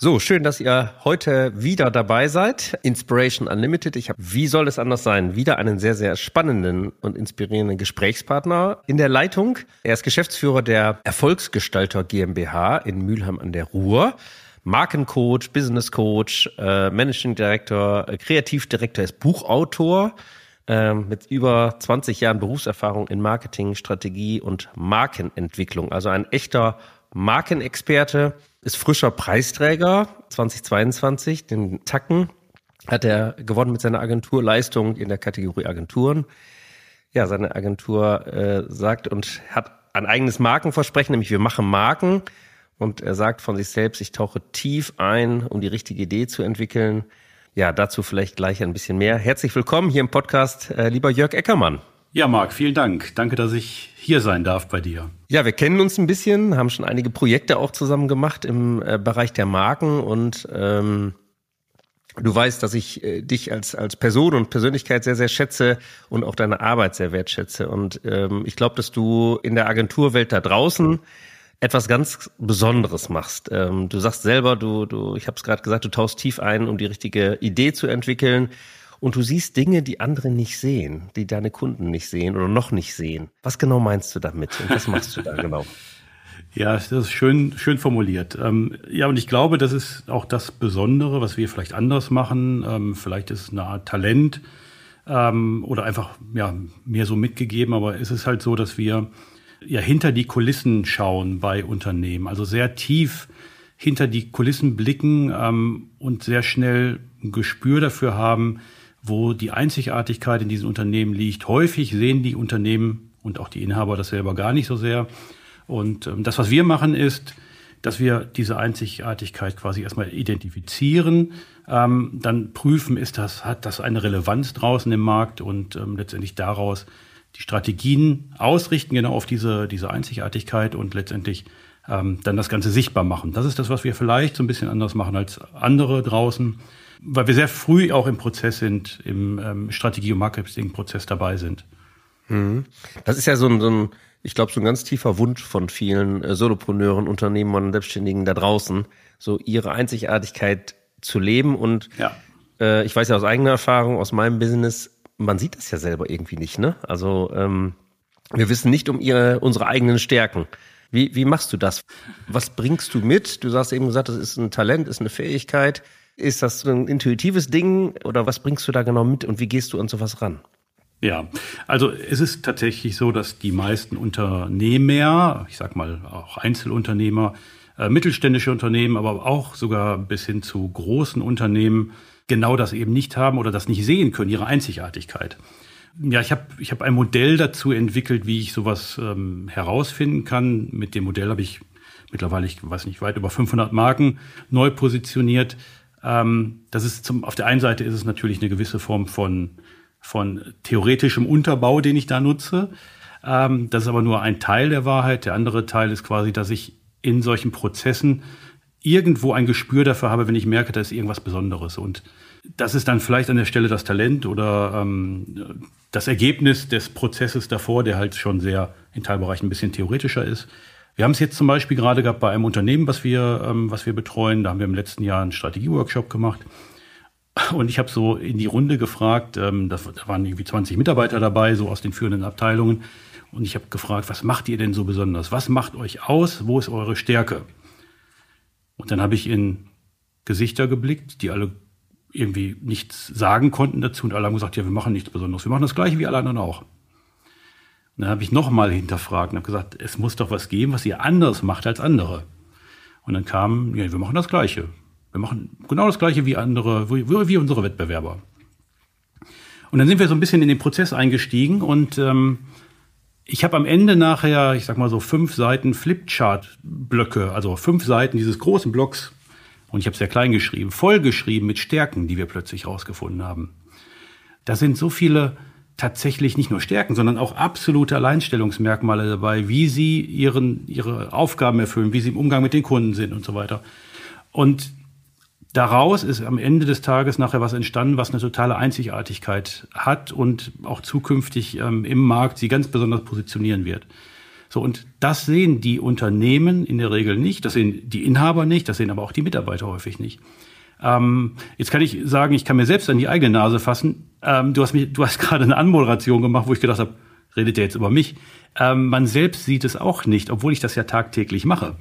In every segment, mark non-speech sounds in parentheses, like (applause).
So, schön, dass ihr heute wieder dabei seid. Inspiration Unlimited. Ich habe, wie soll es anders sein, wieder einen sehr, sehr spannenden und inspirierenden Gesprächspartner in der Leitung. Er ist Geschäftsführer der Erfolgsgestalter GmbH in Mülheim an der Ruhr. Markencoach, Business Coach, äh, Managing Director, äh, Kreativdirektor, ist Buchautor äh, mit über 20 Jahren Berufserfahrung in Marketing, Strategie und Markenentwicklung. Also ein echter Markenexperte ist frischer Preisträger 2022. Den Tacken hat er gewonnen mit seiner Agenturleistung in der Kategorie Agenturen. Ja, seine Agentur äh, sagt und hat ein eigenes Markenversprechen, nämlich wir machen Marken. Und er sagt von sich selbst, ich tauche tief ein, um die richtige Idee zu entwickeln. Ja, dazu vielleicht gleich ein bisschen mehr. Herzlich willkommen hier im Podcast, äh, lieber Jörg Eckermann. Ja, Marc, vielen Dank. Danke, dass ich hier sein darf bei dir. Ja, wir kennen uns ein bisschen, haben schon einige Projekte auch zusammen gemacht im äh, Bereich der Marken und ähm, du weißt, dass ich äh, dich als als Person und Persönlichkeit sehr sehr schätze und auch deine Arbeit sehr wertschätze und ähm, ich glaube, dass du in der Agenturwelt da draußen etwas ganz Besonderes machst. Ähm, du sagst selber, du du, ich habe es gerade gesagt, du tauchst tief ein, um die richtige Idee zu entwickeln und du siehst Dinge, die andere nicht sehen, die deine Kunden nicht sehen oder noch nicht sehen. Was genau meinst du damit und was machst du da (laughs) genau? Ja, das ist schön, schön formuliert. Ähm, ja, und ich glaube, das ist auch das Besondere, was wir vielleicht anders machen. Ähm, vielleicht ist es eine Art Talent ähm, oder einfach ja, mir so mitgegeben, aber es ist halt so, dass wir ja hinter die Kulissen schauen bei Unternehmen, also sehr tief hinter die Kulissen blicken ähm, und sehr schnell ein Gespür dafür haben, wo die Einzigartigkeit in diesen Unternehmen liegt. Häufig sehen die Unternehmen und auch die Inhaber das selber gar nicht so sehr. Und ähm, das, was wir machen, ist, dass wir diese Einzigartigkeit quasi erstmal identifizieren, ähm, dann prüfen, ist das, hat das eine Relevanz draußen im Markt und ähm, letztendlich daraus die Strategien ausrichten, genau auf diese, diese Einzigartigkeit und letztendlich ähm, dann das Ganze sichtbar machen. Das ist das, was wir vielleicht so ein bisschen anders machen als andere draußen weil wir sehr früh auch im Prozess sind, im ähm, Strategie- und Marketing-Prozess dabei sind. Mhm. Das ist ja so ein, so ein ich glaube, so ein ganz tiefer Wunsch von vielen äh, Solopreneuren, Unternehmern und Selbstständigen da draußen, so ihre Einzigartigkeit zu leben. Und ja. äh, ich weiß ja aus eigener Erfahrung, aus meinem Business, man sieht das ja selber irgendwie nicht, ne? Also ähm, wir wissen nicht um ihre, unsere eigenen Stärken. Wie, wie machst du das? Was bringst du mit? Du hast eben gesagt, das ist ein Talent, ist eine Fähigkeit. Ist das ein intuitives Ding oder was bringst du da genau mit und wie gehst du an sowas ran? Ja, also es ist tatsächlich so, dass die meisten Unternehmer, ich sag mal auch Einzelunternehmer, äh, mittelständische Unternehmen, aber auch sogar bis hin zu großen Unternehmen genau das eben nicht haben oder das nicht sehen können, ihre Einzigartigkeit. Ja, ich habe ich hab ein Modell dazu entwickelt, wie ich sowas ähm, herausfinden kann. Mit dem Modell habe ich mittlerweile, ich weiß nicht, weit über 500 Marken neu positioniert. Ähm, das ist zum, auf der einen Seite ist es natürlich eine gewisse Form von, von theoretischem Unterbau, den ich da nutze. Ähm, das ist aber nur ein Teil der Wahrheit. Der andere Teil ist quasi, dass ich in solchen Prozessen irgendwo ein Gespür dafür habe, wenn ich merke, da ist irgendwas Besonderes. Und das ist dann vielleicht an der Stelle das Talent oder ähm, das Ergebnis des Prozesses davor, der halt schon sehr in Teilbereichen ein bisschen theoretischer ist. Wir haben es jetzt zum Beispiel gerade gehabt bei einem Unternehmen, was wir, ähm, was wir betreuen. Da haben wir im letzten Jahr einen Strategieworkshop gemacht. Und ich habe so in die Runde gefragt, ähm, da, waren irgendwie 20 Mitarbeiter dabei, so aus den führenden Abteilungen. Und ich habe gefragt, was macht ihr denn so besonders? Was macht euch aus? Wo ist eure Stärke? Und dann habe ich in Gesichter geblickt, die alle irgendwie nichts sagen konnten dazu und alle haben gesagt, ja, wir machen nichts Besonderes. Wir machen das gleiche wie alle anderen auch. Dann habe ich nochmal hinterfragt und habe gesagt, es muss doch was geben, was ihr anders macht als andere. Und dann kam, ja, wir machen das Gleiche. Wir machen genau das Gleiche wie andere, wie, unsere Wettbewerber. Und dann sind wir so ein bisschen in den Prozess eingestiegen und ähm, ich habe am Ende nachher, ich sag mal so fünf Seiten Flipchart-Blöcke, also fünf Seiten dieses großen Blocks, und ich habe sehr klein geschrieben, vollgeschrieben mit Stärken, die wir plötzlich rausgefunden haben. da sind so viele tatsächlich nicht nur Stärken, sondern auch absolute Alleinstellungsmerkmale dabei, wie sie ihren, ihre Aufgaben erfüllen, wie sie im Umgang mit den Kunden sind und so weiter. Und daraus ist am Ende des Tages nachher was entstanden, was eine totale Einzigartigkeit hat und auch zukünftig ähm, im Markt sie ganz besonders positionieren wird. So, und das sehen die Unternehmen in der Regel nicht, das sehen die Inhaber nicht, das sehen aber auch die Mitarbeiter häufig nicht. Ähm, jetzt kann ich sagen, ich kann mir selbst an die eigene Nase fassen. Ähm, du hast mich, du hast (laughs) gerade eine Anmoderation gemacht, wo ich gedacht habe, redet der jetzt über mich? Ähm, man selbst sieht es auch nicht, obwohl ich das ja tagtäglich mache.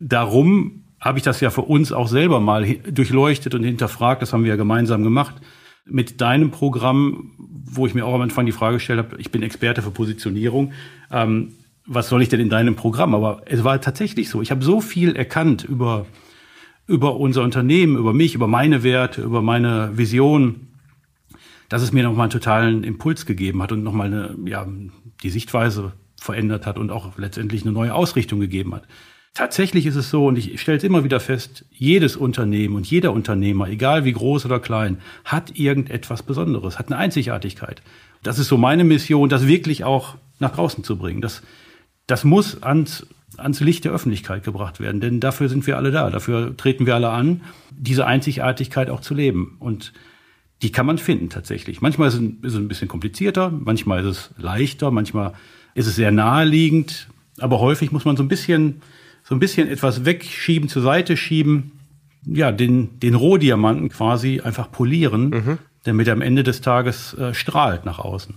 Darum habe ich das ja für uns auch selber mal durchleuchtet und hinterfragt. Das haben wir ja gemeinsam gemacht mit deinem Programm, wo ich mir auch am Anfang die Frage gestellt habe, ich bin Experte für Positionierung. Ähm, was soll ich denn in deinem Programm? Aber es war tatsächlich so. Ich habe so viel erkannt über über unser Unternehmen, über mich, über meine Werte, über meine Vision, dass es mir nochmal einen totalen Impuls gegeben hat und nochmal eine, ja, die Sichtweise verändert hat und auch letztendlich eine neue Ausrichtung gegeben hat. Tatsächlich ist es so, und ich stelle es immer wieder fest, jedes Unternehmen und jeder Unternehmer, egal wie groß oder klein, hat irgendetwas Besonderes, hat eine Einzigartigkeit. Das ist so meine Mission, das wirklich auch nach draußen zu bringen. Das, das muss ans ans Licht der Öffentlichkeit gebracht werden. Denn dafür sind wir alle da, dafür treten wir alle an, diese Einzigartigkeit auch zu leben. Und die kann man finden tatsächlich. Manchmal ist es ein bisschen komplizierter, manchmal ist es leichter, manchmal ist es sehr naheliegend, aber häufig muss man so ein bisschen, so ein bisschen etwas wegschieben, zur Seite schieben, ja, den, den Rohdiamanten quasi einfach polieren, mhm. damit er am Ende des Tages äh, strahlt nach außen.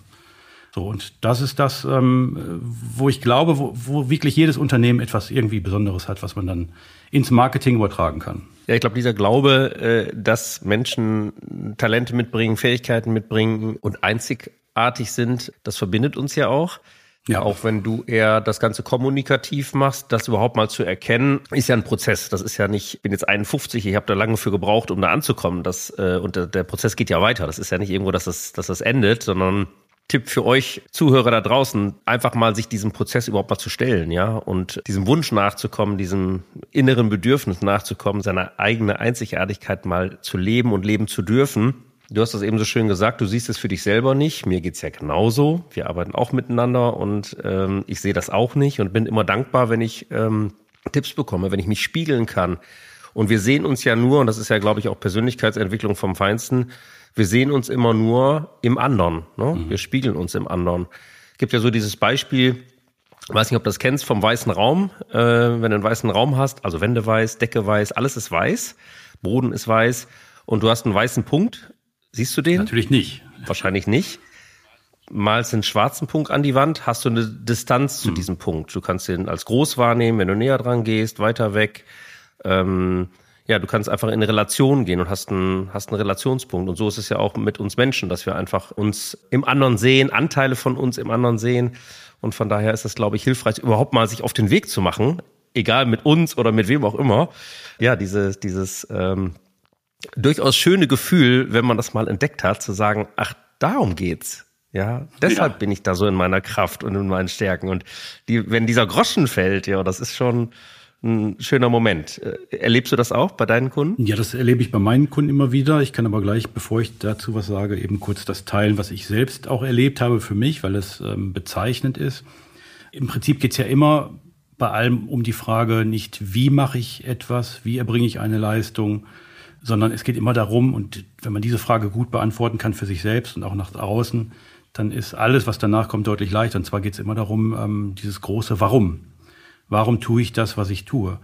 So, und das ist das, ähm, wo ich glaube, wo, wo wirklich jedes Unternehmen etwas irgendwie Besonderes hat, was man dann ins Marketing übertragen kann. Ja, ich glaube, dieser Glaube, äh, dass Menschen Talente mitbringen, Fähigkeiten mitbringen und einzigartig sind, das verbindet uns ja auch. Ja. Auch wenn du eher das Ganze kommunikativ machst, das überhaupt mal zu erkennen, ist ja ein Prozess. Das ist ja nicht, ich bin jetzt 51, ich habe da lange für gebraucht, um da anzukommen. Das, äh, und der, der Prozess geht ja weiter. Das ist ja nicht irgendwo, dass das, dass das endet, sondern Tipp für euch Zuhörer da draußen, einfach mal sich diesem Prozess überhaupt mal zu stellen, ja, und diesem Wunsch nachzukommen, diesem inneren Bedürfnis nachzukommen, seine eigene Einzigartigkeit mal zu leben und leben zu dürfen. Du hast das eben so schön gesagt, du siehst es für dich selber nicht. Mir geht's ja genauso. Wir arbeiten auch miteinander und ähm, ich sehe das auch nicht und bin immer dankbar, wenn ich ähm, Tipps bekomme, wenn ich mich spiegeln kann. Und wir sehen uns ja nur, und das ist ja, glaube ich, auch Persönlichkeitsentwicklung vom Feinsten, wir sehen uns immer nur im anderen. Ne? Mhm. Wir spiegeln uns im anderen. Es gibt ja so dieses Beispiel, weiß nicht, ob du das kennst, vom weißen Raum. Äh, wenn du einen weißen Raum hast, also Wände weiß, Decke weiß, alles ist weiß, Boden ist weiß und du hast einen weißen Punkt. Siehst du den? Natürlich nicht. Wahrscheinlich nicht. Malst einen schwarzen Punkt an die Wand, hast du eine Distanz zu mhm. diesem Punkt. Du kannst den als groß wahrnehmen, wenn du näher dran gehst, weiter weg. Ähm, ja, du kannst einfach in Relation gehen und hast einen, hast einen Relationspunkt. Und so ist es ja auch mit uns Menschen, dass wir einfach uns im anderen sehen, Anteile von uns im anderen sehen. Und von daher ist es, glaube ich, hilfreich, überhaupt mal sich auf den Weg zu machen, egal mit uns oder mit wem auch immer. Ja, dieses, dieses ähm, durchaus schöne Gefühl, wenn man das mal entdeckt hat, zu sagen, ach, darum geht's. Ja, deshalb ja. bin ich da so in meiner Kraft und in meinen Stärken. Und die, wenn dieser Groschen fällt, ja, das ist schon, ein schöner Moment. Äh, erlebst du das auch bei deinen Kunden? Ja, das erlebe ich bei meinen Kunden immer wieder. Ich kann aber gleich, bevor ich dazu was sage, eben kurz das teilen, was ich selbst auch erlebt habe für mich, weil es ähm, bezeichnend ist. Im Prinzip geht es ja immer bei allem um die Frage nicht, wie mache ich etwas, wie erbringe ich eine Leistung, sondern es geht immer darum, und wenn man diese Frage gut beantworten kann für sich selbst und auch nach außen, dann ist alles, was danach kommt, deutlich leichter. Und zwar geht es immer darum, ähm, dieses große Warum. Warum tue ich das, was ich tue?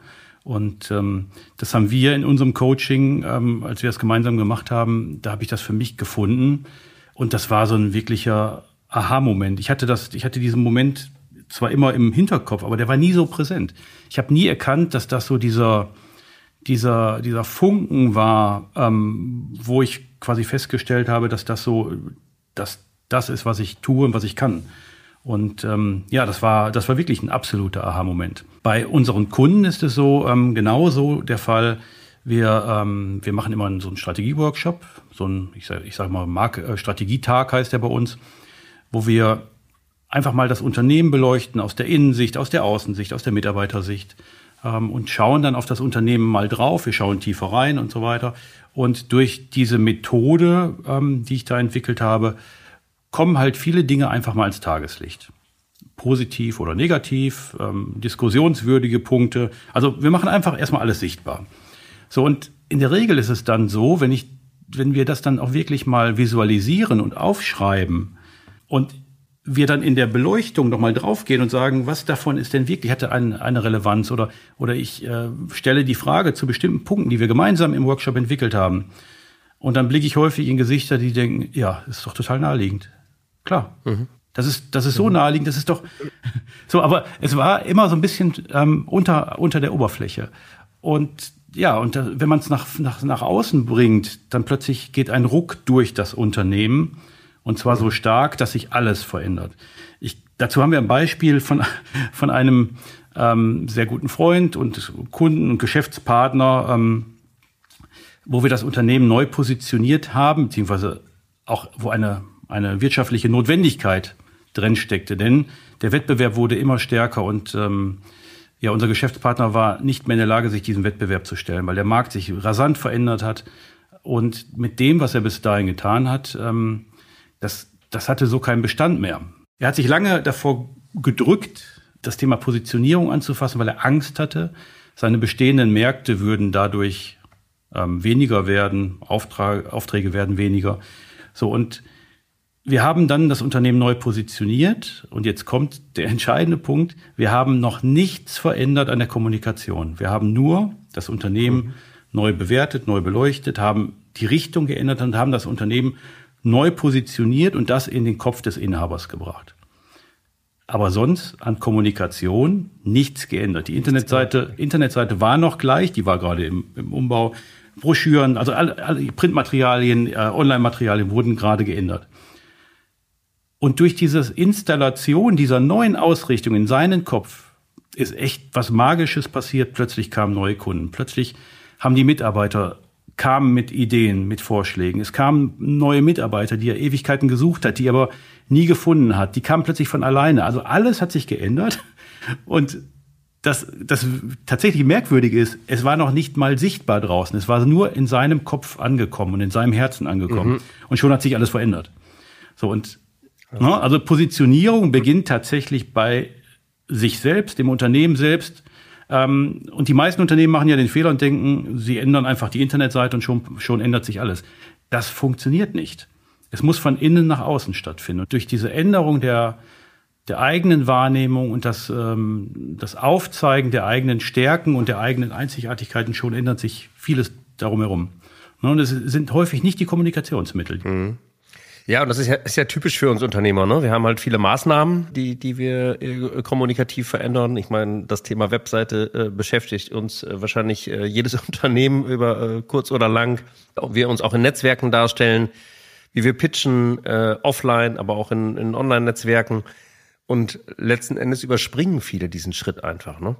Und ähm, das haben wir in unserem Coaching, ähm, als wir das gemeinsam gemacht haben, da habe ich das für mich gefunden. Und das war so ein wirklicher Aha-Moment. Ich hatte das, ich hatte diesen Moment zwar immer im Hinterkopf, aber der war nie so präsent. Ich habe nie erkannt, dass das so dieser, dieser, dieser Funken war, ähm, wo ich quasi festgestellt habe, dass das so, dass das ist, was ich tue und was ich kann. Und ähm, ja, das war, das war wirklich ein absoluter Aha-Moment. Bei unseren Kunden ist es so ähm, genauso der Fall. Wir, ähm, wir machen immer so einen Strategie-Workshop, so ein, ich sage ich sag mal, Mark äh, Strategietag heißt der bei uns, wo wir einfach mal das Unternehmen beleuchten aus der Innensicht, aus der Außensicht, aus der Mitarbeitersicht. ähm, und schauen dann auf das Unternehmen mal drauf. Wir schauen tiefer rein und so weiter. Und durch diese Methode, ähm, die ich da entwickelt habe, kommen halt viele Dinge einfach mal ins Tageslicht. Positiv oder negativ, ähm, diskussionswürdige Punkte. Also wir machen einfach erstmal alles sichtbar. So, und in der Regel ist es dann so, wenn ich, wenn wir das dann auch wirklich mal visualisieren und aufschreiben und wir dann in der Beleuchtung nochmal draufgehen und sagen, was davon ist denn wirklich, hatte eine, eine Relevanz oder, oder ich äh, stelle die Frage zu bestimmten Punkten, die wir gemeinsam im Workshop entwickelt haben. Und dann blicke ich häufig in Gesichter, die denken, ja, ist doch total naheliegend. Klar. Mhm. Das ist, das ist so naheliegend, das ist doch (laughs) so, aber es war immer so ein bisschen ähm, unter, unter der Oberfläche. Und ja, und da, wenn man es nach, nach, nach außen bringt, dann plötzlich geht ein Ruck durch das Unternehmen und zwar so stark, dass sich alles verändert. Ich, dazu haben wir ein Beispiel von, (laughs) von einem ähm, sehr guten Freund und Kunden und Geschäftspartner, ähm, wo wir das Unternehmen neu positioniert haben, beziehungsweise auch wo eine, eine wirtschaftliche Notwendigkeit drin steckte. Denn der Wettbewerb wurde immer stärker und ähm, ja, unser Geschäftspartner war nicht mehr in der Lage, sich diesem Wettbewerb zu stellen, weil der Markt sich rasant verändert hat. Und mit dem, was er bis dahin getan hat, ähm, das, das hatte so keinen Bestand mehr. Er hat sich lange davor gedrückt, das Thema Positionierung anzufassen, weil er Angst hatte, seine bestehenden Märkte würden dadurch ähm, weniger werden, Auftrag, Aufträge werden weniger. So und wir haben dann das Unternehmen neu positioniert und jetzt kommt der entscheidende Punkt. Wir haben noch nichts verändert an der Kommunikation. Wir haben nur das Unternehmen mhm. neu bewertet, neu beleuchtet, haben die Richtung geändert und haben das Unternehmen neu positioniert und das in den Kopf des Inhabers gebracht. Aber sonst an Kommunikation nichts geändert. Die Internetseite, Internetseite war noch gleich, die war gerade im, im Umbau. Broschüren, also alle, alle Printmaterialien, äh, Online-Materialien wurden gerade geändert. Und durch diese Installation dieser neuen Ausrichtung in seinen Kopf ist echt was Magisches passiert. Plötzlich kamen neue Kunden. Plötzlich haben die Mitarbeiter kamen mit Ideen, mit Vorschlägen. Es kamen neue Mitarbeiter, die er Ewigkeiten gesucht hat, die aber nie gefunden hat. Die kamen plötzlich von alleine. Also alles hat sich geändert. Und das, das tatsächlich Merkwürdige ist, es war noch nicht mal sichtbar draußen. Es war nur in seinem Kopf angekommen und in seinem Herzen angekommen. Mhm. Und schon hat sich alles verändert. So, und Ne? Also Positionierung beginnt tatsächlich bei sich selbst, dem Unternehmen selbst. Ähm, und die meisten Unternehmen machen ja den Fehler und denken, sie ändern einfach die Internetseite und schon, schon ändert sich alles. Das funktioniert nicht. Es muss von innen nach außen stattfinden. Und durch diese Änderung der, der eigenen Wahrnehmung und das, ähm, das Aufzeigen der eigenen Stärken und der eigenen Einzigartigkeiten schon ändert sich vieles darum herum. Ne? Und es sind häufig nicht die Kommunikationsmittel. Mhm. Ja, und das ist ja, ist ja typisch für uns Unternehmer. Ne? Wir haben halt viele Maßnahmen, die, die wir äh, kommunikativ verändern. Ich meine, das Thema Webseite äh, beschäftigt uns äh, wahrscheinlich äh, jedes (laughs) Unternehmen über äh, kurz oder lang. Wir uns auch in Netzwerken darstellen, wie wir pitchen, äh, offline, aber auch in, in Online-Netzwerken. Und letzten Endes überspringen viele diesen Schritt einfach. Ne?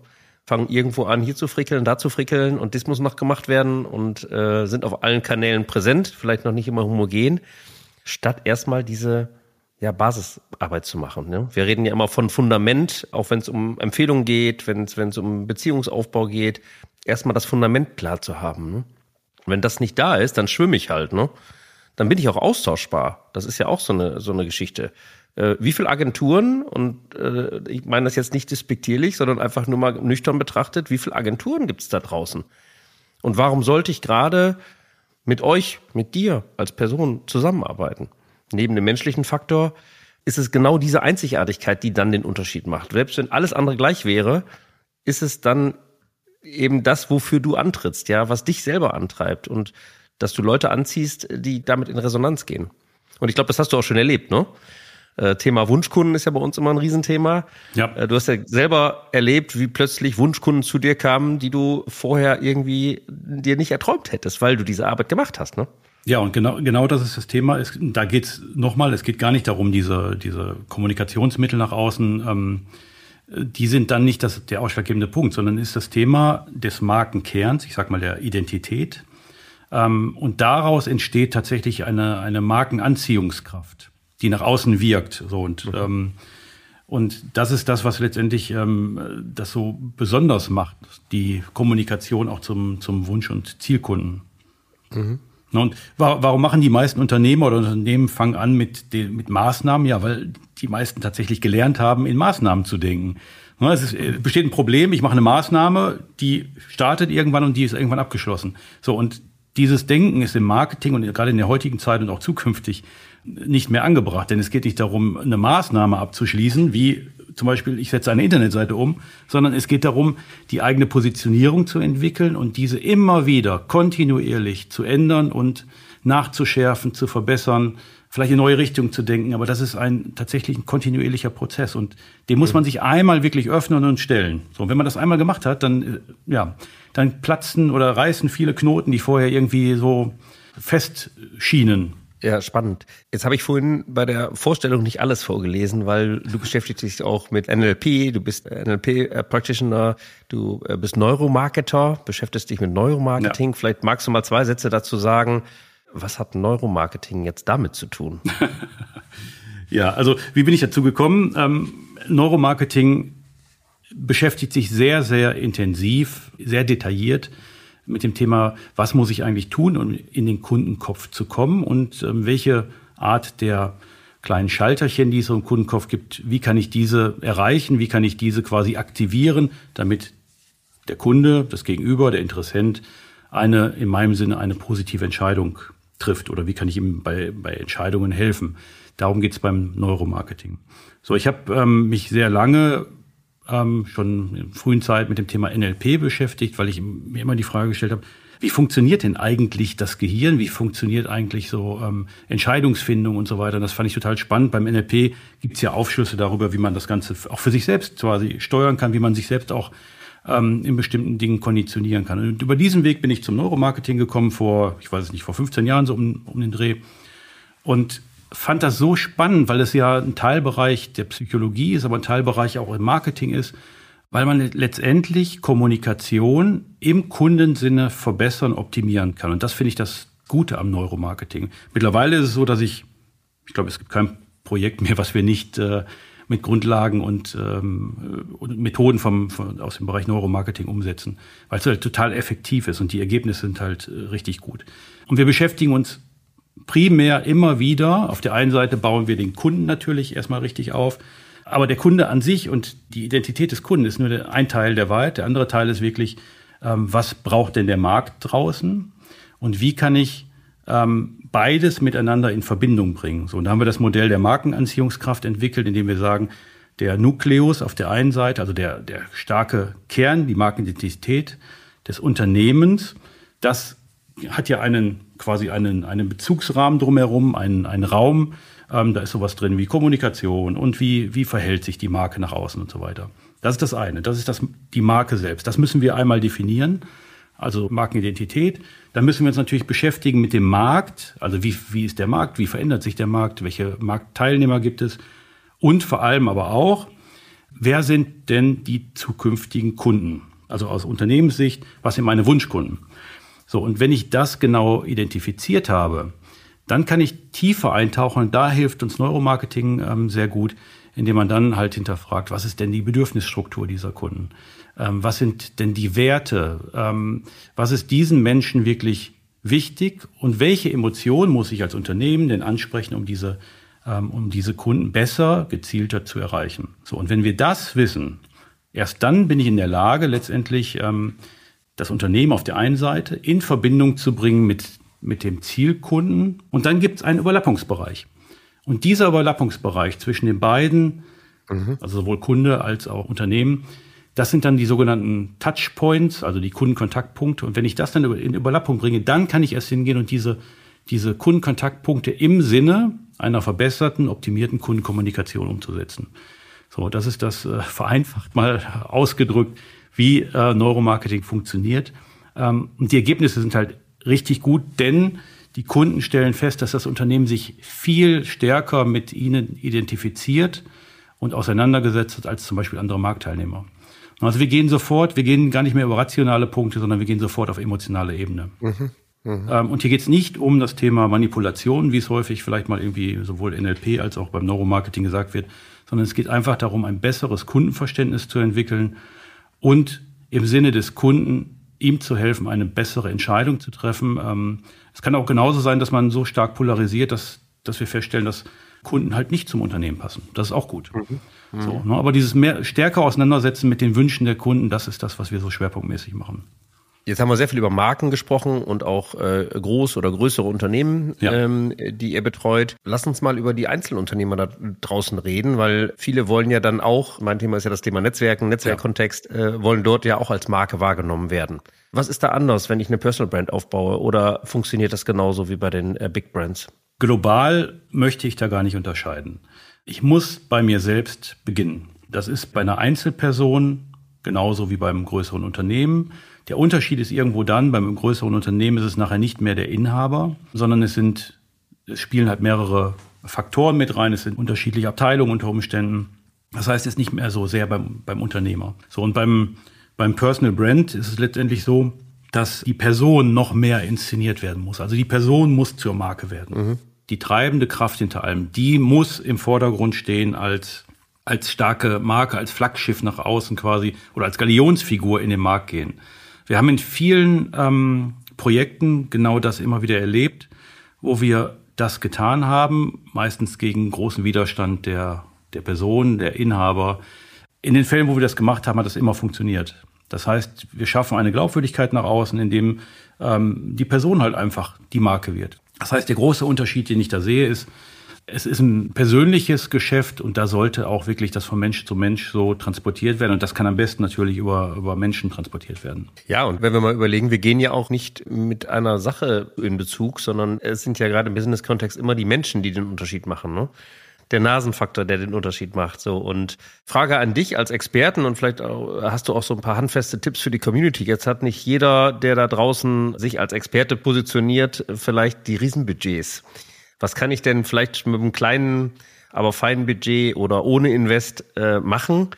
fangen irgendwo an, hier zu frickeln, da zu frickeln und das muss noch gemacht werden und äh, sind auf allen Kanälen präsent, vielleicht noch nicht immer homogen statt erstmal diese ja, Basisarbeit zu machen. Ne? Wir reden ja immer von Fundament, auch wenn es um Empfehlungen geht, wenn es um Beziehungsaufbau geht, erstmal das Fundament klar zu haben. Ne? Wenn das nicht da ist, dann schwimme ich halt, ne? Dann bin ich auch austauschbar. Das ist ja auch so eine, so eine Geschichte. Äh, wie viele Agenturen, und äh, ich meine das jetzt nicht despektierlich, sondern einfach nur mal nüchtern betrachtet, wie viele Agenturen gibt es da draußen? Und warum sollte ich gerade mit euch, mit dir als Person zusammenarbeiten. Neben dem menschlichen Faktor ist es genau diese Einzigartigkeit, die dann den Unterschied macht. Selbst wenn alles andere gleich wäre, ist es dann eben das, wofür du antrittst, ja, was dich selber antreibt und dass du Leute anziehst, die damit in Resonanz gehen. Und ich glaube, das hast du auch schon erlebt, ne? Äh, Thema Wunschkunden ist ja bei uns immer ein Riesenthema. Ja. Äh, du hast ja selber erlebt, wie plötzlich Wunschkunden zu dir kamen, die du vorher irgendwie dir nicht erträumt hättest, weil du diese Arbeit gemacht hast, ne? Ja, und genau, genau das ist das Thema. Es, da geht's nochmal, es geht gar nicht darum, diese, diese Kommunikationsmittel nach außen, ähm, die sind dann nicht das, der ausschlaggebende Punkt, sondern ist das Thema des Markenkerns, ich sag mal der Identität. Ähm, und daraus entsteht tatsächlich eine, eine Markenanziehungskraft die nach außen wirkt. So und mhm. ähm, Und das ist das, was letztendlich ähm, das so besonders macht, die Kommunikation auch zum, zum Wunsch- und Zielkunden. Mhm. Und warum machen die meisten Unternehmer oder Unternehmen fangen an mit, den, mit Maßnahmen? Ja, weil die meisten tatsächlich gelernt haben, in Maßnahmen zu denken. Es ist, äh, besteht ein Problem, ich mache eine Maßnahme, die startet irgendwann und die ist irgendwann abgeschlossen. So, und dieses Denken ist im Marketing und gerade in der heutigen Zeit und auch zukünftig nicht mehr angebracht, denn es geht nicht darum, eine Maßnahme abzuschließen, wie zum Beispiel, ich setze eine Internetseite um, sondern es geht darum, die eigene Positionierung zu entwickeln und diese immer wieder kontinuierlich zu ändern und nachzuschärfen, zu verbessern, vielleicht in neue Richtungen zu denken. Aber das ist ein tatsächlich ein kontinuierlicher Prozess und dem muss man sich einmal wirklich öffnen und stellen. So, und wenn man das einmal gemacht hat, dann, äh, ja, dann platzen oder reißen viele Knoten, die vorher irgendwie so fest schienen. Ja, spannend. Jetzt habe ich vorhin bei der Vorstellung nicht alles vorgelesen, weil du beschäftigst dich auch mit NLP, du bist NLP-Practitioner, du äh, bist Neuromarketer, beschäftigst dich mit Neuromarketing. Ja. Vielleicht magst du mal zwei Sätze dazu sagen. Was hat Neuromarketing jetzt damit zu tun? (laughs) ja, also wie bin ich dazu gekommen? Ähm, Neuromarketing beschäftigt sich sehr, sehr intensiv, sehr detailliert mit dem Thema, was muss ich eigentlich tun, um in den Kundenkopf zu kommen und ähm, welche Art der kleinen Schalterchen, die es im Kundenkopf gibt, wie kann ich diese erreichen, wie kann ich diese quasi aktivieren, damit der Kunde, das Gegenüber, der Interessent eine, in meinem Sinne, eine positive Entscheidung trifft oder wie kann ich ihm bei, bei Entscheidungen helfen. Darum geht es beim Neuromarketing. So, ich habe ähm, mich sehr lange ähm, schon in frühen Zeit mit dem Thema NLP beschäftigt, weil ich mir immer die Frage gestellt habe, wie funktioniert denn eigentlich das Gehirn? Wie funktioniert eigentlich so ähm, Entscheidungsfindung und so weiter? Und das fand ich total spannend. Beim NLP gibt es ja Aufschlüsse darüber, wie man das Ganze auch für sich selbst quasi steuern kann, wie man sich selbst auch ähm, in bestimmten Dingen konditionieren kann. Und über diesen Weg bin ich zum Neuromarketing gekommen vor, ich weiß es nicht, vor 15 Jahren so um, um den Dreh. Und fand das so spannend, weil es ja ein Teilbereich der Psychologie ist, aber ein Teilbereich auch im Marketing ist, weil man letztendlich Kommunikation im Kundensinne verbessern, optimieren kann. Und das finde ich das Gute am Neuromarketing. Mittlerweile ist es so, dass ich, ich glaube, es gibt kein Projekt mehr, was wir nicht äh, mit Grundlagen und, ähm, und Methoden vom, von, aus dem Bereich Neuromarketing umsetzen, weil es halt total effektiv ist und die Ergebnisse sind halt äh, richtig gut. Und wir beschäftigen uns primär immer wieder. Auf der einen Seite bauen wir den Kunden natürlich erstmal richtig auf. Aber der Kunde an sich und die Identität des Kunden ist nur ein Teil der Wahrheit. Der andere Teil ist wirklich, ähm, was braucht denn der Markt draußen? Und wie kann ich ähm, beides miteinander in Verbindung bringen? So, und da haben wir das Modell der Markenanziehungskraft entwickelt, indem wir sagen, der Nukleus auf der einen Seite, also der, der starke Kern, die Markenidentität des Unternehmens, das hat ja einen quasi einen, einen Bezugsrahmen drumherum, einen, einen Raum. Ähm, da ist sowas drin wie Kommunikation und wie, wie verhält sich die Marke nach außen und so weiter. Das ist das eine. Das ist das, die Marke selbst. Das müssen wir einmal definieren. Also Markenidentität. Dann müssen wir uns natürlich beschäftigen mit dem Markt. Also wie, wie ist der Markt? Wie verändert sich der Markt? Welche Marktteilnehmer gibt es? Und vor allem aber auch, wer sind denn die zukünftigen Kunden? Also aus Unternehmenssicht, was sind meine Wunschkunden? So, und wenn ich das genau identifiziert habe, dann kann ich tiefer eintauchen und da hilft uns Neuromarketing ähm, sehr gut, indem man dann halt hinterfragt, was ist denn die Bedürfnisstruktur dieser Kunden? Ähm, was sind denn die Werte? Ähm, was ist diesen Menschen wirklich wichtig? Und welche Emotionen muss ich als Unternehmen denn ansprechen, um diese, ähm, um diese Kunden besser, gezielter zu erreichen? So, und wenn wir das wissen, erst dann bin ich in der Lage, letztendlich ähm, das Unternehmen auf der einen Seite in Verbindung zu bringen mit, mit dem Zielkunden. Und dann gibt es einen Überlappungsbereich. Und dieser Überlappungsbereich zwischen den beiden, mhm. also sowohl Kunde als auch Unternehmen, das sind dann die sogenannten Touchpoints, also die Kundenkontaktpunkte. Und wenn ich das dann in Überlappung bringe, dann kann ich erst hingehen und diese, diese Kundenkontaktpunkte im Sinne einer verbesserten, optimierten Kundenkommunikation umzusetzen. So, das ist das äh, vereinfacht mal (laughs) ausgedrückt, wie äh, Neuromarketing funktioniert. Ähm, und die Ergebnisse sind halt richtig gut, denn die Kunden stellen fest, dass das Unternehmen sich viel stärker mit ihnen identifiziert und auseinandergesetzt hat als zum Beispiel andere Marktteilnehmer. Also wir gehen sofort, wir gehen gar nicht mehr über rationale Punkte, sondern wir gehen sofort auf emotionale Ebene. Mhm. Mhm. Ähm, und hier geht es nicht um das Thema Manipulation, wie es häufig vielleicht mal irgendwie sowohl NLP als auch beim Neuromarketing gesagt wird, sondern es geht einfach darum, ein besseres Kundenverständnis zu entwickeln und im Sinne des Kunden ihm zu helfen, eine bessere Entscheidung zu treffen. Ähm, es kann auch genauso sein, dass man so stark polarisiert, dass, dass wir feststellen, dass Kunden halt nicht zum Unternehmen passen. Das ist auch gut. Mhm. Mhm. So, ne? Aber dieses mehr stärker Auseinandersetzen mit den Wünschen der Kunden, das ist das, was wir so schwerpunktmäßig machen. Jetzt haben wir sehr viel über Marken gesprochen und auch äh, groß oder größere Unternehmen, ja. ähm, die ihr betreut. Lass uns mal über die Einzelunternehmer da draußen reden, weil viele wollen ja dann auch, mein Thema ist ja das Thema Netzwerken, Netzwerkkontext, äh, wollen dort ja auch als Marke wahrgenommen werden. Was ist da anders, wenn ich eine Personal Brand aufbaue oder funktioniert das genauso wie bei den äh, Big Brands? Global möchte ich da gar nicht unterscheiden. Ich muss bei mir selbst beginnen. Das ist bei einer Einzelperson genauso wie beim größeren Unternehmen. Der Unterschied ist irgendwo dann, beim größeren Unternehmen ist es nachher nicht mehr der Inhaber, sondern es sind, es spielen halt mehrere Faktoren mit rein, es sind unterschiedliche Abteilungen unter Umständen. Das heißt, es ist nicht mehr so sehr beim, beim Unternehmer. So, und beim, beim Personal Brand ist es letztendlich so, dass die Person noch mehr inszeniert werden muss. Also die Person muss zur Marke werden. Mhm. Die treibende Kraft hinter allem, die muss im Vordergrund stehen als, als starke Marke, als Flaggschiff nach außen quasi oder als Galionsfigur in den Markt gehen. Wir haben in vielen ähm, Projekten genau das immer wieder erlebt, wo wir das getan haben, meistens gegen großen Widerstand der, der Person, der Inhaber. In den Fällen, wo wir das gemacht haben, hat das immer funktioniert. Das heißt, wir schaffen eine Glaubwürdigkeit nach außen, indem ähm, die Person halt einfach die Marke wird. Das heißt, der große Unterschied, den ich da sehe, ist, es ist ein persönliches Geschäft und da sollte auch wirklich das von Mensch zu Mensch so transportiert werden. Und das kann am besten natürlich über, über Menschen transportiert werden. Ja, und wenn wir mal überlegen, wir gehen ja auch nicht mit einer Sache in Bezug, sondern es sind ja gerade im Business-Kontext immer die Menschen, die den Unterschied machen. Ne? der Nasenfaktor, der den Unterschied macht. So und Frage an dich als Experten und vielleicht auch, hast du auch so ein paar handfeste Tipps für die Community. Jetzt hat nicht jeder, der da draußen sich als Experte positioniert, vielleicht die Riesenbudgets. Was kann ich denn vielleicht mit einem kleinen, aber feinen Budget oder ohne Invest äh, machen,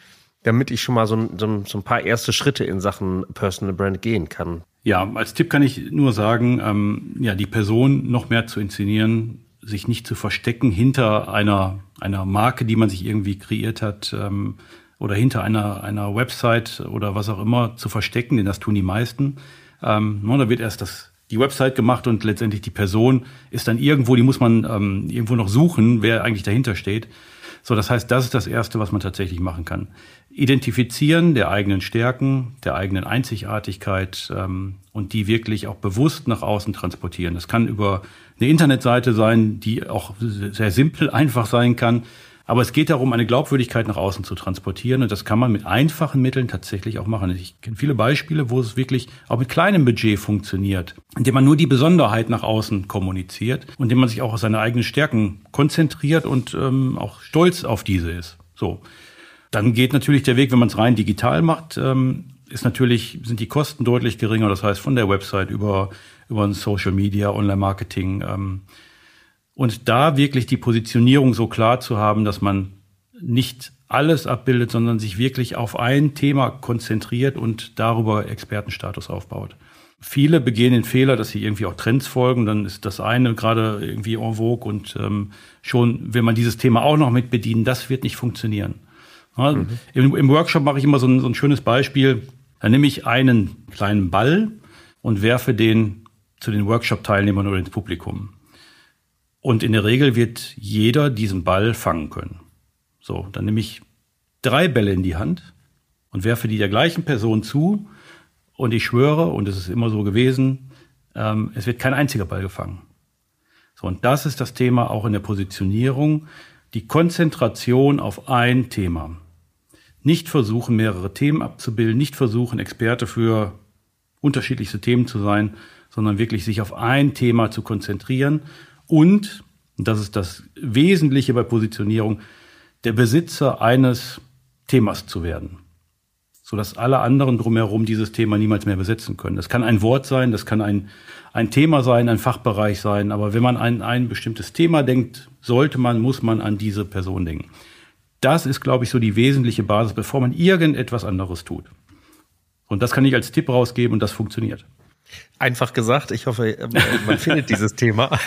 damit ich schon mal so, so, so ein paar erste Schritte in Sachen Personal Brand gehen kann? Ja, als Tipp kann ich nur sagen, ähm, ja, die Person noch mehr zu inszenieren, sich nicht zu verstecken hinter einer, einer Marke, die man sich irgendwie kreiert hat, ähm, oder hinter einer, einer Website oder was auch immer zu verstecken, denn das tun die meisten. Ähm, da wird erst das die Website gemacht und letztendlich die Person ist dann irgendwo, die muss man ähm, irgendwo noch suchen, wer eigentlich dahinter steht. So, das heißt, das ist das Erste, was man tatsächlich machen kann. Identifizieren der eigenen Stärken, der eigenen Einzigartigkeit ähm, und die wirklich auch bewusst nach außen transportieren. Das kann über eine Internetseite sein, die auch sehr simpel, einfach sein kann. Aber es geht darum, eine Glaubwürdigkeit nach außen zu transportieren. Und das kann man mit einfachen Mitteln tatsächlich auch machen. Ich kenne viele Beispiele, wo es wirklich auch mit kleinem Budget funktioniert, indem man nur die Besonderheit nach außen kommuniziert und indem man sich auch auf seine eigenen Stärken konzentriert und ähm, auch stolz auf diese ist. So. Dann geht natürlich der Weg, wenn man es rein digital macht, ähm, ist natürlich, sind die Kosten deutlich geringer. Das heißt, von der Website über, über ein Social Media, Online-Marketing, ähm, und da wirklich die Positionierung so klar zu haben, dass man nicht alles abbildet, sondern sich wirklich auf ein Thema konzentriert und darüber Expertenstatus aufbaut. Viele begehen den Fehler, dass sie irgendwie auch Trends folgen, dann ist das eine gerade irgendwie en vogue und ähm, schon will man dieses Thema auch noch mit bedienen, das wird nicht funktionieren. Ja, mhm. im, im, Workshop mache ich immer so ein, so ein schönes Beispiel. Da nehme ich einen kleinen Ball und werfe den zu den Workshop-Teilnehmern oder ins Publikum. Und in der Regel wird jeder diesen Ball fangen können. So, dann nehme ich drei Bälle in die Hand und werfe die der gleichen Person zu. Und ich schwöre, und es ist immer so gewesen, ähm, es wird kein einziger Ball gefangen. So, und das ist das Thema auch in der Positionierung. Die Konzentration auf ein Thema. Nicht versuchen, mehrere Themen abzubilden, nicht versuchen, Experte für unterschiedlichste Themen zu sein, sondern wirklich sich auf ein Thema zu konzentrieren und, das ist das Wesentliche bei Positionierung, der Besitzer eines Themas zu werden, sodass alle anderen drumherum dieses Thema niemals mehr besetzen können. Das kann ein Wort sein, das kann ein, ein Thema sein, ein Fachbereich sein, aber wenn man an ein bestimmtes Thema denkt, sollte man, muss man an diese Person denken. Das ist, glaube ich, so die wesentliche Basis, bevor man irgendetwas anderes tut. Und das kann ich als Tipp rausgeben und das funktioniert. Einfach gesagt, ich hoffe, man findet dieses Thema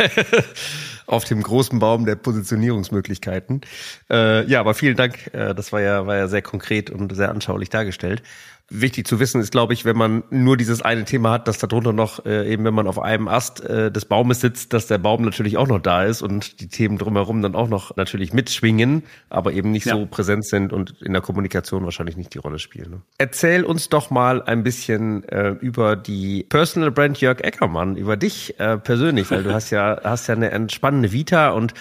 auf dem großen Baum der Positionierungsmöglichkeiten. Äh, ja, aber vielen Dank. Äh, das war ja, war ja sehr konkret und sehr anschaulich dargestellt. Wichtig zu wissen ist, glaube ich, wenn man nur dieses eine Thema hat, dass darunter noch äh, eben, wenn man auf einem Ast äh, des Baumes sitzt, dass der Baum natürlich auch noch da ist und die Themen drumherum dann auch noch natürlich mitschwingen, aber eben nicht ja. so präsent sind und in der Kommunikation wahrscheinlich nicht die Rolle spielen. Ne? Erzähl uns doch mal ein bisschen äh, über die Personal Brand Jörg Eckermann, über dich äh, persönlich, weil du hast ja (laughs) hast ja eine entspannende Vita und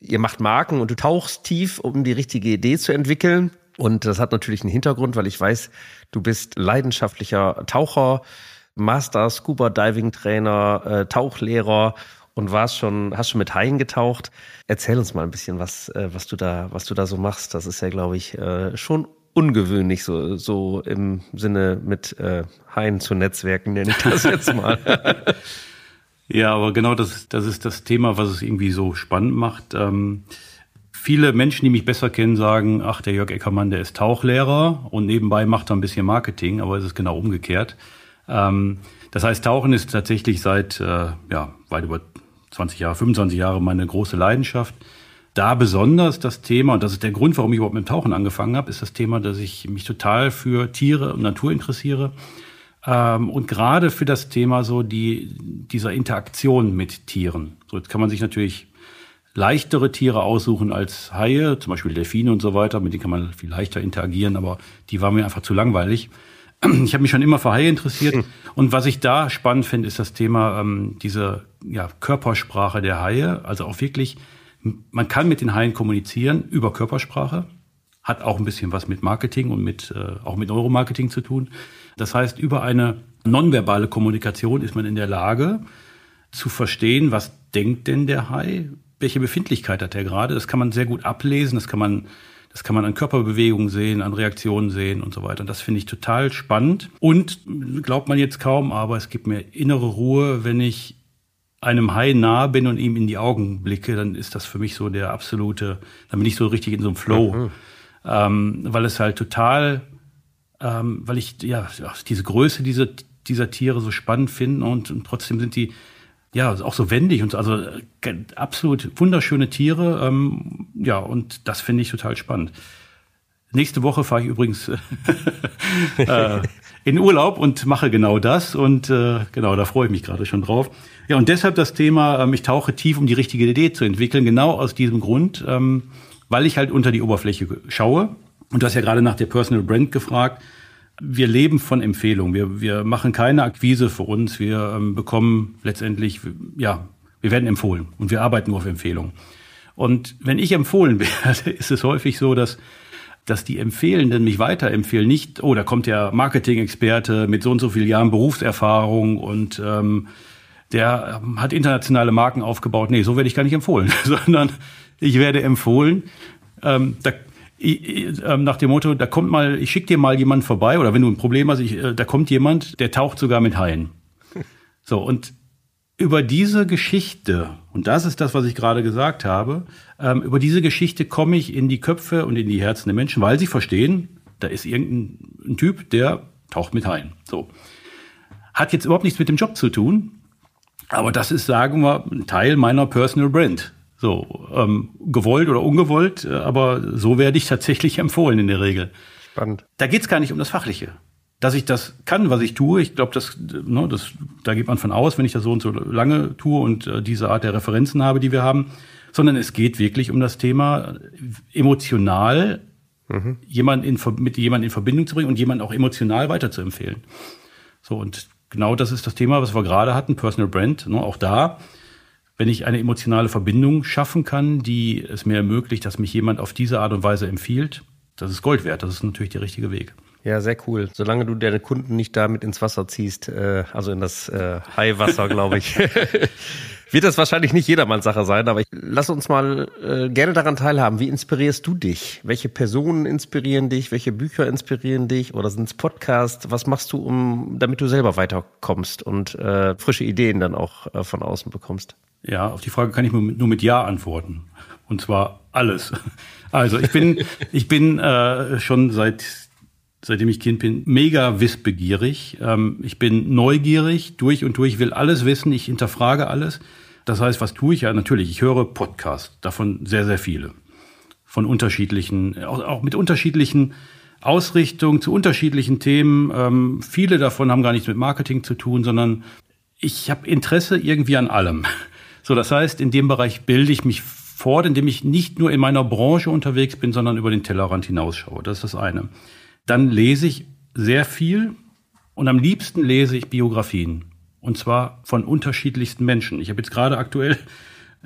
ihr macht Marken und du tauchst tief, um die richtige Idee zu entwickeln. Und das hat natürlich einen Hintergrund, weil ich weiß, du bist leidenschaftlicher Taucher, Master Scuba Diving Trainer, äh, Tauchlehrer und warst schon, hast schon mit Haien getaucht. Erzähl uns mal ein bisschen, was, äh, was du da, was du da so machst. Das ist ja, glaube ich, äh, schon ungewöhnlich, so, so im Sinne mit äh, Haien zu netzwerken, nenne ich das jetzt mal. (laughs) ja, aber genau das, das ist das Thema, was es irgendwie so spannend macht. Ähm, Viele Menschen, die mich besser kennen, sagen, ach, der Jörg Eckermann, der ist Tauchlehrer und nebenbei macht er ein bisschen Marketing, aber es ist genau umgekehrt. Ähm, das heißt, Tauchen ist tatsächlich seit äh, ja, weit über 20 Jahre, 25 Jahre meine große Leidenschaft. Da besonders das Thema, und das ist der Grund, warum ich überhaupt mit dem Tauchen angefangen habe, ist das Thema, dass ich mich total für Tiere und Natur interessiere. Ähm, und gerade für das Thema so die, dieser Interaktion mit Tieren. So, jetzt kann man sich natürlich leichtere Tiere aussuchen als Haie, zum Beispiel Delfine und so weiter. Mit denen kann man viel leichter interagieren, aber die waren mir einfach zu langweilig. (clears throat) Ich habe mich schon immer für Haie interessiert. Hm. Und was ich da spannend finde, ist das Thema ähm, diese ja, Körpersprache der Haie. Also auch wirklich, man kann mit den Haien kommunizieren über Körpersprache. Hat auch ein bisschen was mit Marketing und mit äh, auch mit Neuromarketing zu tun. Das heißt, über eine nonverbale Kommunikation ist man in der Lage zu verstehen, was denkt denn der Hai, welche Befindlichkeit hat er gerade. Das kann man sehr gut ablesen, das kann man, das kann man an Körperbewegungen sehen, an Reaktionen sehen und so weiter. Und das finde ich total spannend. Und glaubt man jetzt kaum, aber es gibt mir innere Ruhe, wenn ich einem Hai nahe bin und ihm in die Augen blicke, dann ist das für mich so der absolute, dann bin ich so richtig in so einem Flow. Mhm. Ähm, weil es halt total, ähm, weil ich ja diese Größe dieser, dieser Tiere so spannend finde und, und trotzdem sind die ja, auch so wendig und so, also äh, absolut wunderschöne Tiere. Ähm, ja, und das finde ich total spannend. Nächste Woche fahre ich übrigens (laughs) äh, in Urlaub und mache genau das. Und äh, genau, da freue ich mich gerade schon drauf. Ja, und deshalb das Thema, ähm, ich tauche tief, um die richtige Idee zu entwickeln, genau aus diesem Grund, ähm, weil ich halt unter die Oberfläche schaue. Und du hast ja gerade nach der Personal Brand gefragt wir leben von Empfehlungen. Wir, wir machen keine Akquise für uns. Wir ähm, bekommen letztendlich, ja, wir werden empfohlen und wir arbeiten nur auf Empfehlungen. Und wenn ich empfohlen (laughs) werde, ist es häufig so, dass dass die Empfehlenden mich weiterempfehlen. Nicht, oh, da kommt der Marketing-Experte mit so und so vielen Jahren Berufserfahrung und ähm, der ähm, hat internationale Marken aufgebaut. Nee, so werde ich gar nicht empfohlen, (laughs) sondern ich werde empfohlen. Ähm, da nach dem Motto, da kommt mal, ich schicke dir mal jemand vorbei oder wenn du ein Problem hast, ich, äh, da kommt jemand, der taucht sogar mit Haien. (laughs) So, und über diese Geschichte, und das ist das, was ich gerade gesagt habe, ähm, über diese Geschichte komme ich in die Köpfe und in die Herzen der Menschen, weil sie verstehen, da ist irgendein Typ, der taucht mit Haien. So. Hat jetzt überhaupt nichts mit dem Job zu tun, aber das ist, sagen wir, ein Teil meiner Personal Brand. So, ähm, gewollt oder ungewollt, äh, aber so werde ich tatsächlich empfohlen in der Regel. Spannend. Da geht's gar nicht um das Fachliche. Dass ich das kann, was ich tue, ich glaube, das, ne, das, da geht man von aus, wenn ich das so und so lange tue und äh, diese Art der Referenzen habe, die wir haben, sondern es geht wirklich um das Thema emotional mhm. jemand in, mit jemandem in Verbindung zu bringen und jemanden auch emotional weiterzuempfehlen. So, und genau das ist das Thema, was wir gerade hatten, Personal Brand, ne, auch da wenn ich eine emotionale Verbindung schaffen kann, die es mir ermöglicht, dass mich jemand auf diese Art und Weise empfiehlt, das ist Gold wert. Das ist natürlich der richtige Weg. Ja, sehr cool. Solange du deine Kunden nicht damit ins Wasser ziehst, äh, also in das äh, Haiwasser, glaube ich, (laughs) wird das wahrscheinlich nicht jedermanns Sache sein. Aber ich, lass uns mal äh, gerne daran teilhaben. Wie inspirierst du dich? Welche Personen inspirieren dich? Welche Bücher inspirieren dich? Oder sind es Podcasts? Was machst du, um, damit du selber weiterkommst und äh, frische Ideen dann auch äh, von außen bekommst? Ja, auf die Frage kann ich nur mit Ja antworten. Und zwar alles. (laughs) Also ich bin, ich bin äh, schon seit seitdem ich Kind bin, mega wissbegierig. Ähm, ich bin neugierig, durch und durch, will alles wissen, ich hinterfrage alles. Das heißt, was tue ich? Ja, natürlich, ich höre Podcasts, davon sehr, sehr viele. Von unterschiedlichen, auch, mit unterschiedlichen Ausrichtungen zu unterschiedlichen Themen. Ähm, viele davon haben gar nichts mit Marketing zu tun, sondern ich habe Interesse irgendwie an allem. (laughs) So, das heißt, in dem Bereich bilde ich mich fort, indem ich nicht nur in meiner Branche unterwegs bin, sondern über den Tellerrand hinausschaue. Das ist das eine. Dann lese ich sehr viel und am liebsten lese ich Biografien. Und zwar von unterschiedlichsten Menschen. Ich habe jetzt gerade aktuell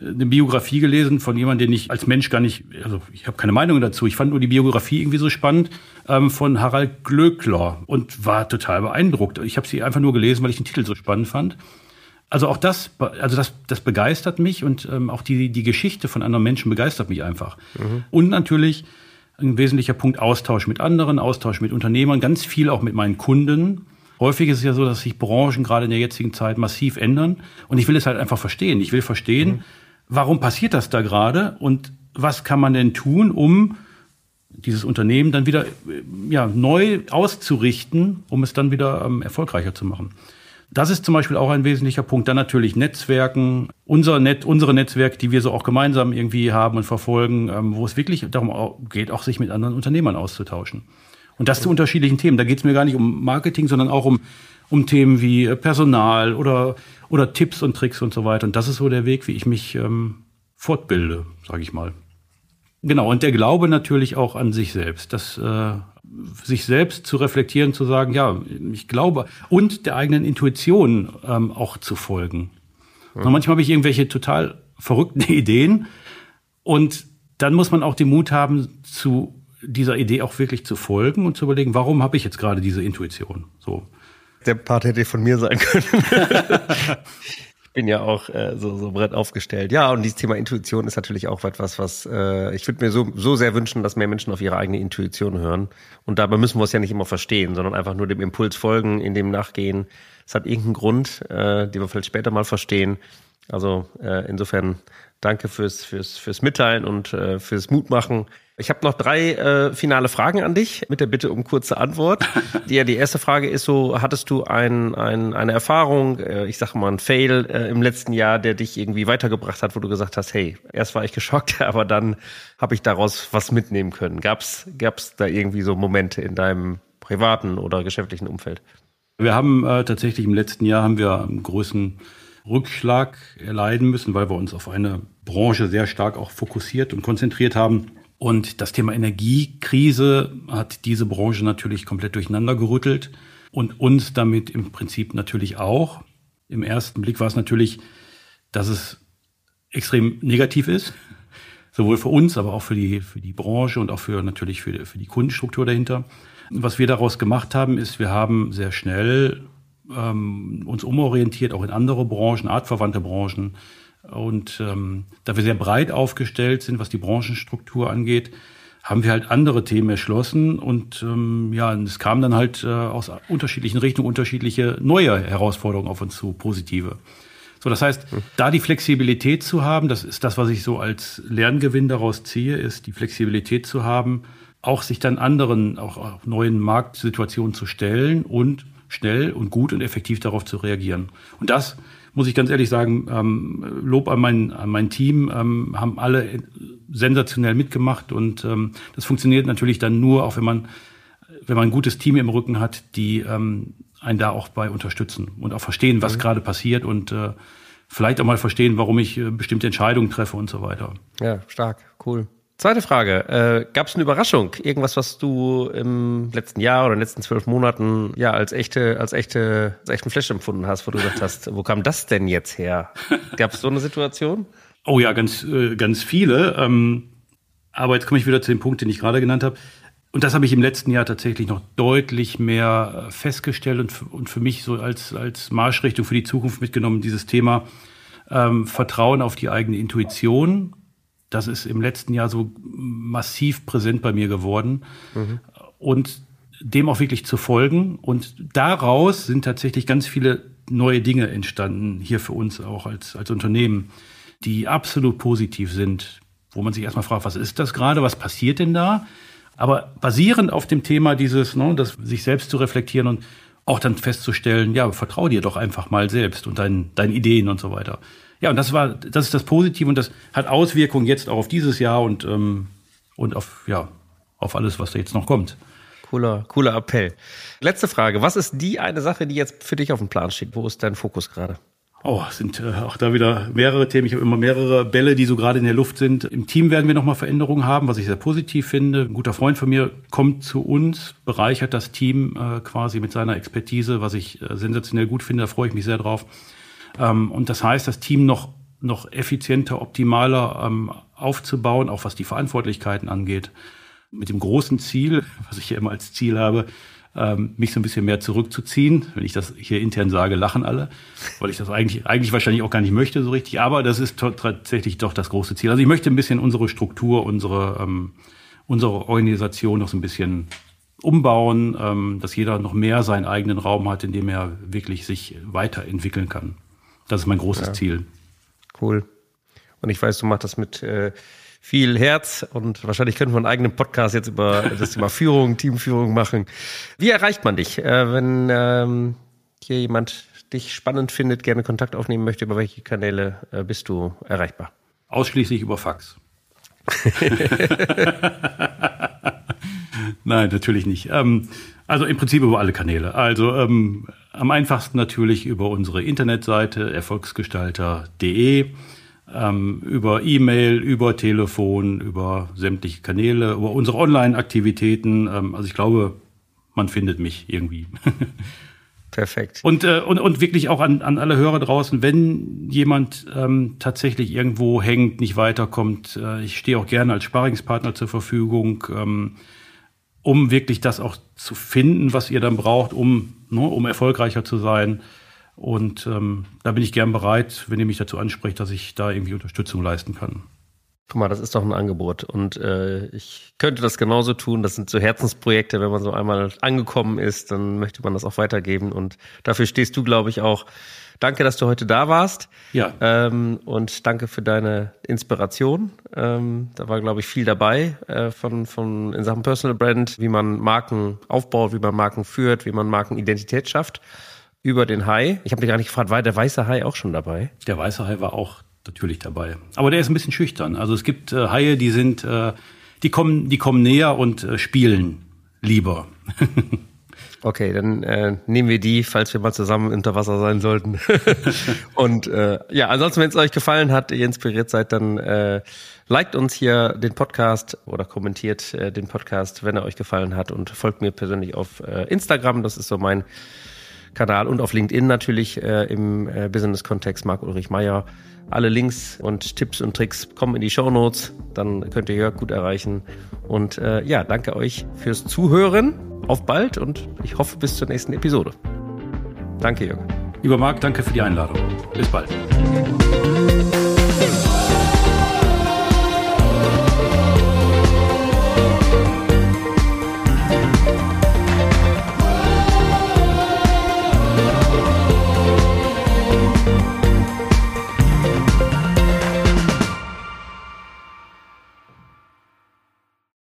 äh, eine Biografie gelesen von jemandem, den ich als Mensch gar nicht, also ich habe keine Meinung dazu. Ich fand nur die Biografie irgendwie so spannend ähm, von Harald Glöckler und war total beeindruckt. Ich habe sie einfach nur gelesen, weil ich den Titel so spannend fand. Also auch das, also das, das begeistert mich und ähm, auch die, die Geschichte von anderen Menschen begeistert mich einfach. Mhm. Und natürlich ein wesentlicher Punkt Austausch mit anderen, Austausch mit Unternehmern, ganz viel auch mit meinen Kunden. Häufig ist es ja so, dass sich Branchen gerade in der jetzigen Zeit massiv ändern. Und ich will es halt einfach verstehen. Ich will verstehen, mhm. warum passiert das da gerade und was kann man denn tun, um dieses Unternehmen dann wieder ja, neu auszurichten, um es dann wieder ähm, erfolgreicher zu machen. Das ist zum Beispiel auch ein wesentlicher Punkt. Dann natürlich Netzwerken, unser Net, unsere Netzwerke, die wir so auch gemeinsam irgendwie haben und verfolgen, ähm, wo es wirklich darum geht, auch sich mit anderen Unternehmern auszutauschen. Und das zu unterschiedlichen Themen. Da geht es mir gar nicht um Marketing, sondern auch um, um Themen wie äh, Personal oder, oder Tipps und Tricks und so weiter. Und das ist so der Weg, wie ich mich ähm, fortbilde, sage ich mal. Genau, und der Glaube natürlich auch an sich selbst. Das, äh, sich selbst zu reflektieren, zu sagen, ja, ich glaube, und der eigenen Intuition ähm, auch zu folgen. Ja. manchmal habe ich irgendwelche total verrückten (laughs) Ideen und dann muss man auch den Mut haben, zu dieser Idee auch wirklich zu folgen und zu überlegen, warum habe ich jetzt gerade diese Intuition? So. Der Part hätte von mir sein können. (laughs) bin ja auch äh, so, so brett aufgestellt. Ja, und dieses Thema Intuition ist natürlich auch etwas, was äh, ich würde mir so, so sehr wünschen, dass mehr Menschen auf ihre eigene Intuition hören. Und dabei müssen wir es ja nicht immer verstehen, sondern einfach nur dem Impuls folgen, in dem nachgehen. Es hat irgendeinen Grund, äh, den wir vielleicht später mal verstehen. Also äh, insofern danke fürs, fürs, fürs Mitteilen und äh, fürs Mutmachen. Ich habe noch drei äh, finale Fragen an dich mit der Bitte um kurze Antwort. (laughs) die, ja, die erste Frage ist so, hattest du ein, ein, eine Erfahrung, äh, ich sage mal ein Fail äh, im letzten Jahr, der dich irgendwie weitergebracht hat, wo du gesagt hast, hey, erst war ich geschockt, (laughs) aber dann habe ich daraus was mitnehmen können. Gab's gab's da irgendwie so Momente in deinem privaten oder geschäftlichen Umfeld? Wir haben äh, tatsächlich im letzten Jahr haben wir einen großen Rückschlag erleiden müssen, weil wir uns auf eine Branche sehr stark auch fokussiert und konzentriert haben und das Thema Energiekrise hat diese Branche natürlich komplett durcheinander gerüttelt und uns damit im Prinzip natürlich auch. Im ersten Blick war es natürlich, dass es extrem negativ ist, (laughs) sowohl für uns, aber auch für die, für die Branche und auch für natürlich für, für die Kundenstruktur dahinter. Was wir daraus gemacht haben, ist, wir haben sehr schnell ähm, uns umorientiert, auch in andere Branchen, artverwandte Branchen, und ähm, da wir sehr breit aufgestellt sind, was die Branchenstruktur angeht, haben wir halt andere Themen erschlossen und ähm, ja, es kamen dann halt äh, aus unterschiedlichen Richtungen unterschiedliche neue Herausforderungen auf uns zu, positive. So, das heißt, hm. da die Flexibilität zu haben, das ist das, was ich so als Lerngewinn daraus ziehe, ist die Flexibilität zu haben, auch sich dann anderen, auch, auch neuen Marktsituationen zu stellen und schnell und gut und effektiv darauf zu reagieren. Und das muss ich ganz ehrlich sagen, ähm, Lob an mein, an mein Team, ähm, haben alle sensationell mitgemacht und ähm, das funktioniert natürlich dann nur, auch wenn man, wenn man ein gutes Team im Rücken hat, die ähm, einen da auch bei unterstützen und auch verstehen, was mhm. gerade passiert und äh, vielleicht auch mal verstehen, warum ich äh, bestimmte Entscheidungen treffe und so weiter. Ja, stark, cool. Zweite Frage. Äh, Gab es eine Überraschung? Irgendwas, was du im letzten Jahr oder in den letzten zwölf Monaten ja als echte, als echte, als echten Flash empfunden hast, wo du gesagt hast, wo kam das denn jetzt her? Gab es so eine Situation? Oh ja, ganz, äh, ganz viele. Ähm, aber jetzt komme ich wieder zu dem Punkt, den ich gerade genannt habe. Und das habe ich im letzten Jahr tatsächlich noch deutlich mehr äh, festgestellt und, und für mich so als, als Marschrichtung für die Zukunft mitgenommen, dieses Thema ähm, Vertrauen auf die eigene Intuition das ist im letzten Jahr so massiv präsent bei mir geworden. Mhm. Und dem auch wirklich zu folgen. Und daraus sind tatsächlich ganz viele neue Dinge entstanden, hier für uns auch als, als Unternehmen, die absolut positiv sind, wo man sich erstmal fragt, was ist das gerade, was passiert denn da? Aber basierend auf dem Thema dieses, ne, das sich selbst zu reflektieren und auch dann festzustellen, ja, vertrau dir doch einfach mal selbst und deinen, deinen Ideen und so weiter. Ja, und das war, das ist das Positive und das hat Auswirkungen jetzt auch auf dieses Jahr und, ähm, und auf, ja, auf alles, was da jetzt noch kommt. Cooler, cooler Appell. Letzte Frage. Was ist die eine Sache, die jetzt für dich auf dem Plan steht? Wo ist dein Fokus gerade? Oh, sind äh, auch da wieder mehrere Themen. Ich habe immer mehrere Bälle, die so gerade in der Luft sind. Im Team werden wir nochmal Veränderungen haben, was ich sehr positiv finde. Ein guter Freund von mir kommt zu uns, bereichert das Team äh, quasi mit seiner Expertise, was ich äh, sensationell gut finde. Da freue ich mich sehr drauf. Ähm, und das heißt, das Team noch, noch effizienter, optimaler ähm, aufzubauen, auch was die Verantwortlichkeiten angeht. Mit dem großen Ziel, was ich hier immer als Ziel habe, ähm, mich so ein bisschen mehr zurückzuziehen. Wenn ich das hier intern sage, lachen alle, weil ich das eigentlich, eigentlich wahrscheinlich auch gar nicht möchte so richtig. Aber das ist tatsächlich doch das große Ziel. Also ich möchte ein bisschen unsere Struktur, unsere, ähm, unsere Organisation noch so ein bisschen umbauen, ähm, dass jeder noch mehr seinen eigenen Raum hat, in dem er wirklich sich weiterentwickeln kann. Das ist mein großes ja. Ziel. Cool. Und ich weiß, du machst das mit äh, viel Herz und wahrscheinlich könnten wir einen eigenen Podcast jetzt über (laughs) das Thema Führung, Teamführung machen. Wie erreicht man dich, äh, wenn ähm, hier jemand dich spannend findet, gerne Kontakt aufnehmen möchte? Über welche Kanäle äh, bist du erreichbar? Ausschließlich über Fax. (laughs) Nein, natürlich nicht. Ähm, also im Prinzip über alle Kanäle. Also ähm, am einfachsten natürlich über unsere Internetseite erfolgsgestalter.de ähm, über E-Mail, über Telefon, über sämtliche Kanäle, über unsere Online-Aktivitäten. Ähm, also ich glaube, man findet mich irgendwie. (laughs) Perfekt. Und, äh, und, und wirklich auch an, an alle Hörer draußen, wenn jemand ähm, tatsächlich irgendwo hängt, nicht weiterkommt, äh, ich stehe auch gerne als Sparingspartner zur Verfügung, ähm, um wirklich das auch zu finden, was ihr dann braucht, um, ne, um erfolgreicher zu sein. Und ähm, da bin ich gern bereit, wenn ihr mich dazu ansprecht, dass ich da irgendwie Unterstützung leisten kann. Guck mal, das ist doch ein Angebot. Und äh, ich könnte das genauso tun. Das sind so Herzensprojekte. Wenn man so einmal angekommen ist, dann möchte man das auch weitergeben. Und dafür stehst du, glaube ich, auch. Danke, dass du heute da warst. Ja. Ähm, und danke für deine Inspiration. Ähm, da war, glaube ich, viel dabei äh, von, von in Sachen Personal Brand, wie man Marken aufbaut, wie man Marken führt, wie man Markenidentität schafft über den Hai. Ich habe dich gar nicht gefragt, war der weiße Hai auch schon dabei? Der weiße Hai war auch natürlich dabei. Aber der ist ein bisschen schüchtern. Also es gibt äh, Haie, die sind, äh, die kommen, die kommen näher und äh, spielen lieber. (laughs) Okay, dann äh, nehmen wir die, falls wir mal zusammen unter Wasser sein sollten. (laughs) und äh, ja, ansonsten, wenn es euch gefallen hat, ihr inspiriert seid, dann äh, liked uns hier den Podcast oder kommentiert äh, den Podcast, wenn er euch gefallen hat und folgt mir persönlich auf äh, Instagram. Das ist so mein Kanal und auf LinkedIn natürlich äh, im äh, Business-Kontext Marc Ulrich Meyer. Alle Links und Tipps und Tricks kommen in die Show Notes. Dann könnt ihr Jörg gut erreichen. Und äh, ja, danke euch fürs Zuhören. Auf bald und ich hoffe bis zur nächsten Episode. Danke, Jörg. Lieber Marc, danke für die Einladung. Bis bald.